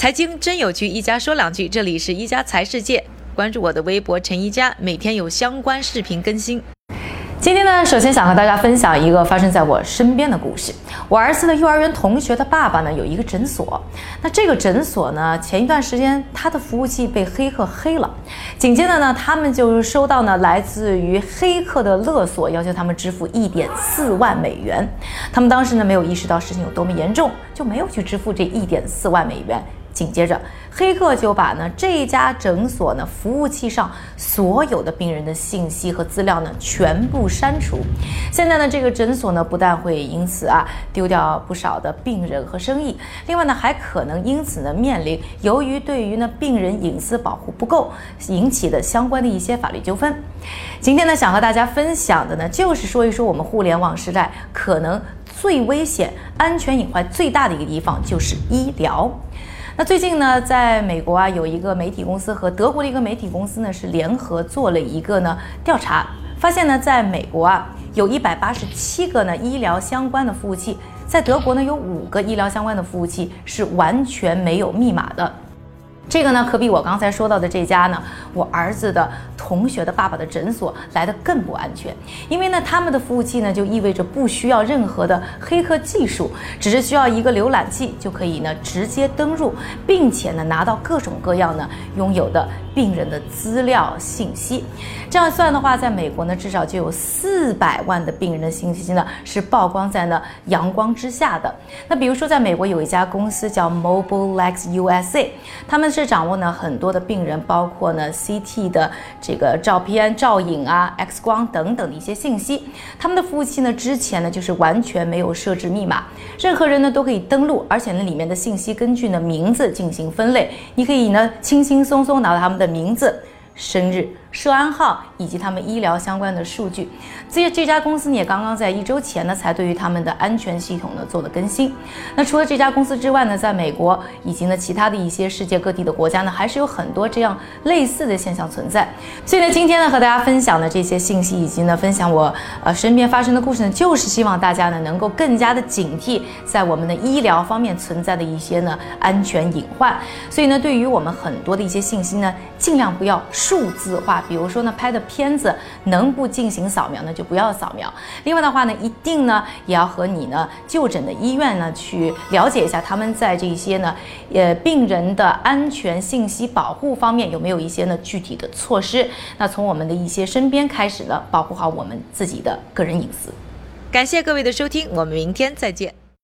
财经真有趣，一家说两句。这里是一家财世界，关注我的微博陈一家，每天有相关视频更新。今天呢，首先想和大家分享一个发生在我身边的故事。我儿子的幼儿园同学的爸爸呢，有一个诊所。那这个诊所呢，前一段时间他的服务器被黑客黑了，紧接着呢，他们就收到呢来自于黑客的勒索，要求他们支付一点四万美元。他们当时呢没有意识到事情有多么严重，就没有去支付这一点四万美元。紧接着，黑客就把呢这家诊所呢服务器上所有的病人的信息和资料呢全部删除。现在呢，这个诊所呢不但会因此啊丢掉不少的病人和生意，另外呢还可能因此呢面临由于对于呢病人隐私保护不够引起的相关的一些法律纠纷。今天呢，想和大家分享的呢就是说一说我们互联网时代可能最危险、安全隐患最大的一个地方就是医疗。那最近呢，在美国啊，有一个媒体公司和德国的一个媒体公司呢，是联合做了一个呢调查，发现呢，在美国啊，有一百八十七个呢医疗相关的服务器，在德国呢，有五个医疗相关的服务器是完全没有密码的。这个呢，可比我刚才说到的这家呢，我儿子的同学的爸爸的诊所来的更不安全。因为呢，他们的服务器呢，就意味着不需要任何的黑客技术，只是需要一个浏览器就可以呢直接登入，并且呢拿到各种各样呢拥有的病人的资料信息。这样算的话，在美国呢，至少就有四百万的病人的信息呢是曝光在呢阳光之下的。那比如说，在美国有一家公司叫 MobileX USA，他们是。是掌握呢很多的病人，包括呢 CT 的这个照片、照影啊、X 光等等的一些信息。他们的服务器呢之前呢就是完全没有设置密码，任何人呢都可以登录，而且呢里面的信息根据呢名字进行分类，你可以呢轻轻松松拿到他们的名字、生日。涉案号以及他们医疗相关的数据，这这家公司呢也刚刚在一周前呢才对于他们的安全系统呢做了更新。那除了这家公司之外呢，在美国以及呢其他的一些世界各地的国家呢，还是有很多这样类似的现象存在。所以呢，今天呢和大家分享的这些信息，以及呢分享我呃身边发生的故事呢，就是希望大家呢能够更加的警惕在我们的医疗方面存在的一些呢安全隐患。所以呢，对于我们很多的一些信息呢，尽量不要数字化。比如说呢，拍的片子能不进行扫描呢，就不要扫描。另外的话呢，一定呢也要和你呢就诊的医院呢去了解一下，他们在这些呢，呃病人的安全信息保护方面有没有一些呢具体的措施。那从我们的一些身边开始呢，保护好我们自己的个人隐私。感谢各位的收听，我们明天再见。